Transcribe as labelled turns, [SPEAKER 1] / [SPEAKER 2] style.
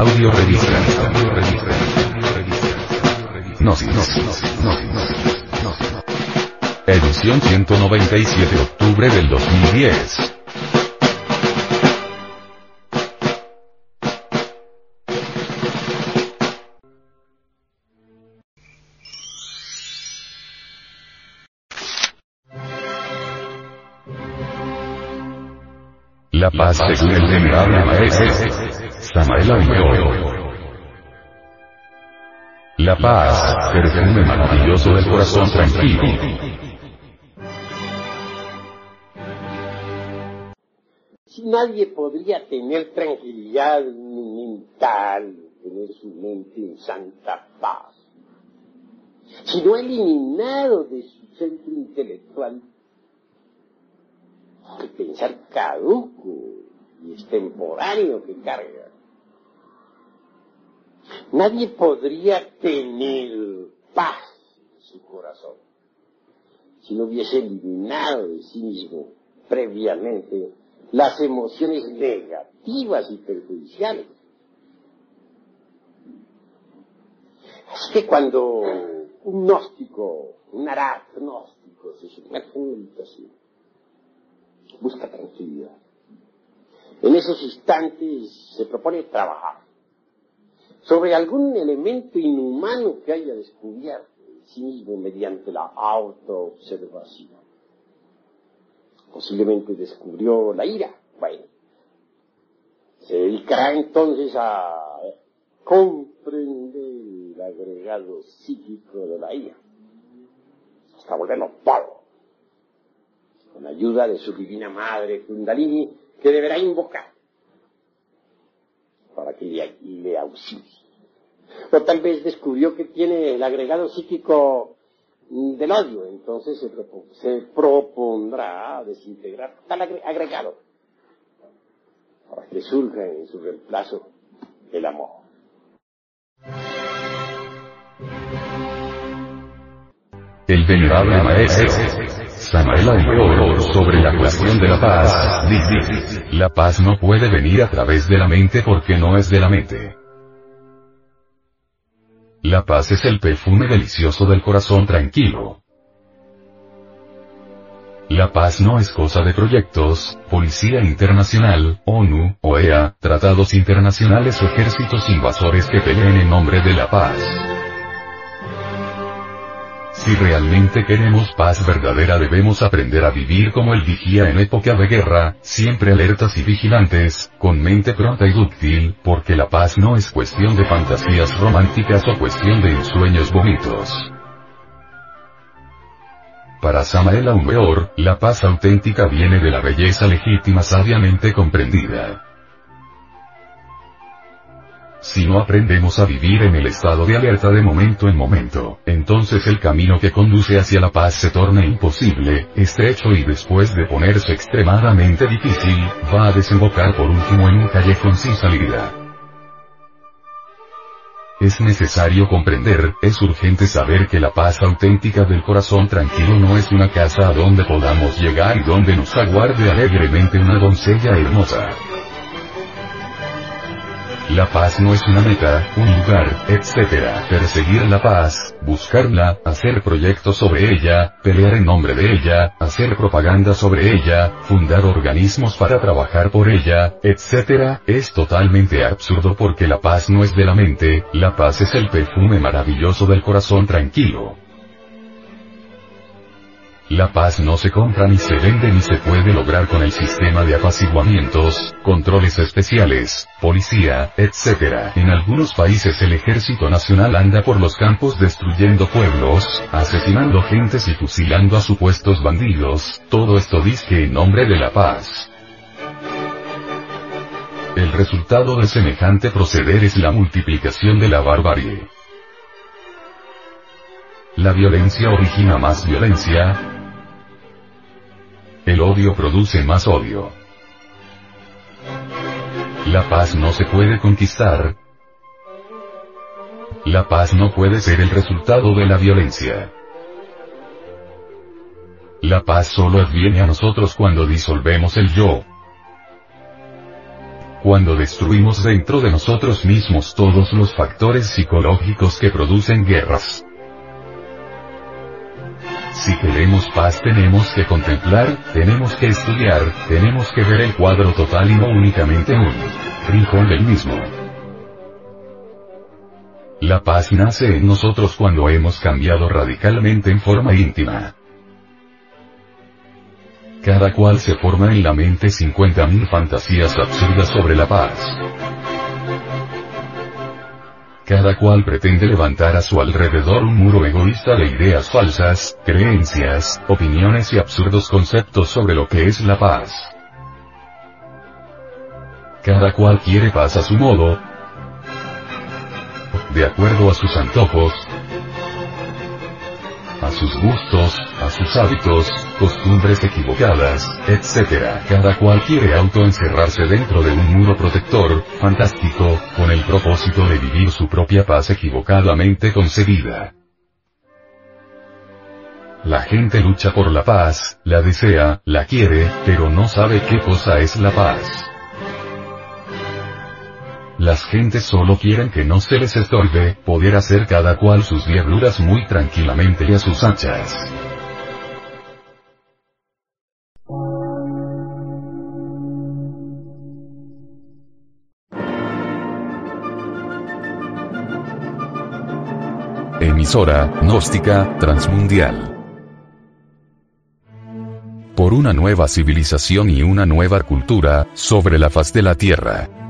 [SPEAKER 1] Audio revista. Audio revista. Gnosis. Edición 197 octubre del 2010. La paz según el venerable maestro Samael. La paz, perfume maravilloso del corazón tranquilo.
[SPEAKER 2] Si nadie podría tener tranquilidad mental, tener su mente en santa paz, si no eliminado de su centro intelectual el pensar caduco y extemporáneo que carga. Nadie podría tener paz en su corazón si no hubiese eliminado de sí mismo previamente las emociones negativas y perjudiciales. Es que cuando un gnóstico, un arad gnóstico se sumerge en meditación, busca tranquilidad. En esos instantes se propone trabajar sobre algún elemento inhumano que haya descubierto en sí mismo mediante la autoobservación. Posiblemente descubrió la ira. Bueno, se dedicará entonces a comprender el agregado psíquico de la ira, hasta volverlo polvo con ayuda de su divina madre Kundalini, que deberá invocar para que le, auxilie. O tal vez descubrió que tiene el agregado psíquico del odio, entonces se, se propondrá desintegrar tal agregado para que surja en su reemplazo el amor.
[SPEAKER 1] El venerable maestro Samael sobre la cuestión de la paz, dice, la paz no puede venir a través de la mente porque no es de la mente. La paz es el perfume delicioso del corazón tranquilo. La paz no es cosa de proyectos, Policía Internacional, ONU, OEA, tratados internacionales o ejércitos invasores que peleen en nombre de la paz. Si realmente queremos paz verdadera debemos aprender a vivir como el vigía en época de guerra, siempre alertas y vigilantes, con mente pronta y dúctil, porque la paz no es cuestión de fantasías románticas o cuestión de ensueños bonitos. Para Samael Aumeor, la paz auténtica viene de la belleza legítima sabiamente comprendida. Si no aprendemos a vivir en el estado de alerta de momento en momento, entonces el camino que conduce hacia la paz se torna imposible, estrecho y después de ponerse extremadamente difícil, va a desembocar por último en un callejón sin salida. Es necesario comprender, es urgente saber que la paz auténtica del corazón tranquilo no es una casa a donde podamos llegar y donde nos aguarde alegremente una doncella hermosa. La paz no es una meta, un lugar, etc. Perseguir la paz, buscarla, hacer proyectos sobre ella, pelear en nombre de ella, hacer propaganda sobre ella, fundar organismos para trabajar por ella, etc. Es totalmente absurdo porque la paz no es de la mente, la paz es el perfume maravilloso del corazón tranquilo. La paz no se compra ni se vende ni se puede lograr con el sistema de apaciguamientos, controles especiales, policía, etc. En algunos países el ejército nacional anda por los campos destruyendo pueblos, asesinando gentes y fusilando a supuestos bandidos, todo esto dice en nombre de la paz. El resultado de semejante proceder es la multiplicación de la barbarie. La violencia origina más violencia, el odio produce más odio. La paz no se puede conquistar. La paz no puede ser el resultado de la violencia. La paz solo adviene a nosotros cuando disolvemos el yo. cuando destruimos dentro de nosotros mismos todos los factores psicológicos que producen guerras. Si queremos paz tenemos que contemplar, tenemos que estudiar, tenemos que ver el cuadro total y no únicamente un rincón del mismo. La paz nace en nosotros cuando hemos cambiado radicalmente en forma íntima. Cada cual se forma en la mente 50.000 fantasías absurdas sobre la paz. Cada cual pretende levantar a su alrededor un muro egoísta de ideas falsas, creencias, opiniones y absurdos conceptos sobre lo que es la paz. Cada cual quiere paz a su modo, de acuerdo a sus antojos, a sus gustos, a sus hábitos, costumbres equivocadas, etc. Cada cual quiere autoencerrarse dentro de un muro protector, fantástico, con el propósito de vivir su propia paz equivocadamente concebida. La gente lucha por la paz, la desea, la quiere, pero no sabe qué cosa es la paz. Las gentes solo quieren que no se les estorbe, poder hacer cada cual sus diabluras muy tranquilamente y a sus anchas. Emisora, gnóstica, transmundial. Por una nueva civilización y una nueva cultura, sobre la faz de la Tierra.